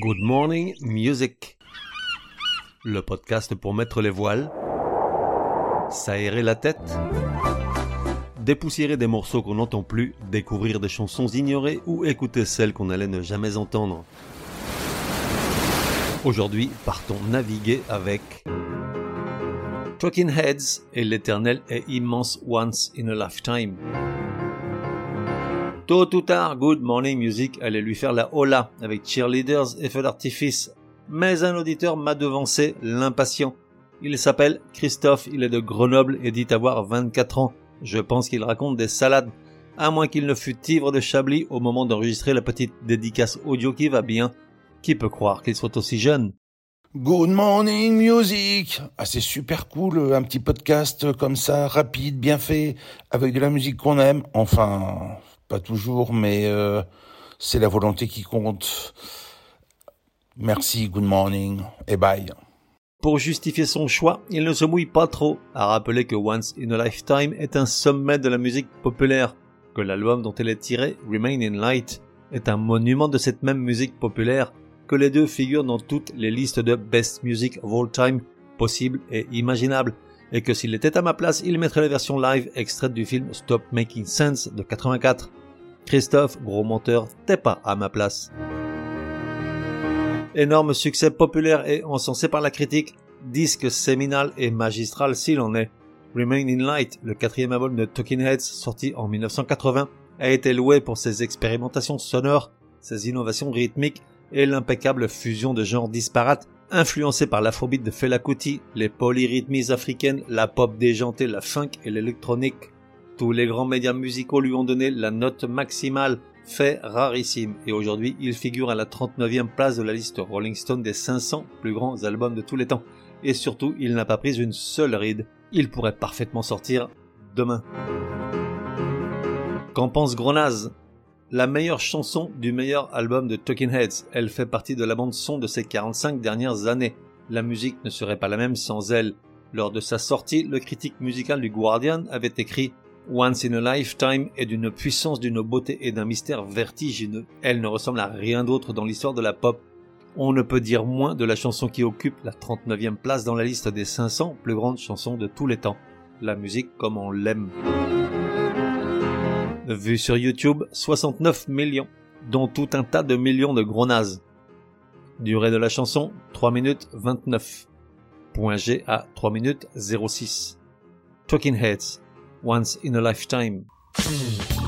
Good Morning Music. Le podcast pour mettre les voiles, s'aérer la tête, dépoussiérer des morceaux qu'on n'entend plus, découvrir des chansons ignorées ou écouter celles qu'on allait ne jamais entendre. Aujourd'hui, partons naviguer avec Talking Heads et l'éternel et immense Once in a Lifetime. Tôt ou tard, Good Morning Music allait lui faire la hola avec cheerleaders et feux d'artifice. Mais un auditeur m'a devancé, l'impatient. Il s'appelle Christophe, il est de Grenoble et dit avoir 24 ans. Je pense qu'il raconte des salades. À moins qu'il ne fût ivre de Chablis au moment d'enregistrer la petite dédicace audio qui va bien. Qui peut croire qu'il soit aussi jeune? Good morning music. Ah, c'est super cool, un petit podcast comme ça, rapide, bien fait, avec de la musique qu'on aime. Enfin, pas toujours, mais euh, c'est la volonté qui compte. Merci, good morning et bye. Pour justifier son choix, il ne se mouille pas trop à rappeler que Once in a Lifetime est un sommet de la musique populaire, que l'album dont elle est tirée, Remain in Light, est un monument de cette même musique populaire, que les deux figurent dans toutes les listes de Best Music of All Time possibles et imaginables, et que s'il était à ma place, il mettrait la version live extraite du film Stop Making Sense de 84. Christophe, gros menteur, t'es pas à ma place. Énorme succès populaire et encensé par la critique, disque séminal et magistral s'il en est. Remain in Light, le quatrième album de Talking Heads sorti en 1980, a été loué pour ses expérimentations sonores, ses innovations rythmiques et l'impeccable fusion de genres disparates influencés par l'afrobeat de Fela Kuti, les polyrythmies africaines, la pop déjantée, la funk et l'électronique. Tous les grands médias musicaux lui ont donné la note maximale, fait rarissime, et aujourd'hui il figure à la 39e place de la liste Rolling Stone des 500 plus grands albums de tous les temps. Et surtout, il n'a pas pris une seule ride. Il pourrait parfaitement sortir demain. Qu'en pense Gronaz? La meilleure chanson du meilleur album de Talking Heads, elle fait partie de la bande son de ces 45 dernières années. La musique ne serait pas la même sans elle. Lors de sa sortie, le critique musical du Guardian avait écrit Once in a Lifetime est d'une puissance, d'une beauté et d'un mystère vertigineux. Elle ne ressemble à rien d'autre dans l'histoire de la pop. On ne peut dire moins de la chanson qui occupe la 39e place dans la liste des 500 plus grandes chansons de tous les temps. La musique comme on l'aime. Vue sur YouTube, 69 millions, dont tout un tas de millions de gros nazes. Durée de la chanson, 3 minutes 29. Point G à 3 minutes 06. Talking Heads, once in a lifetime. Hmm.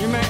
You may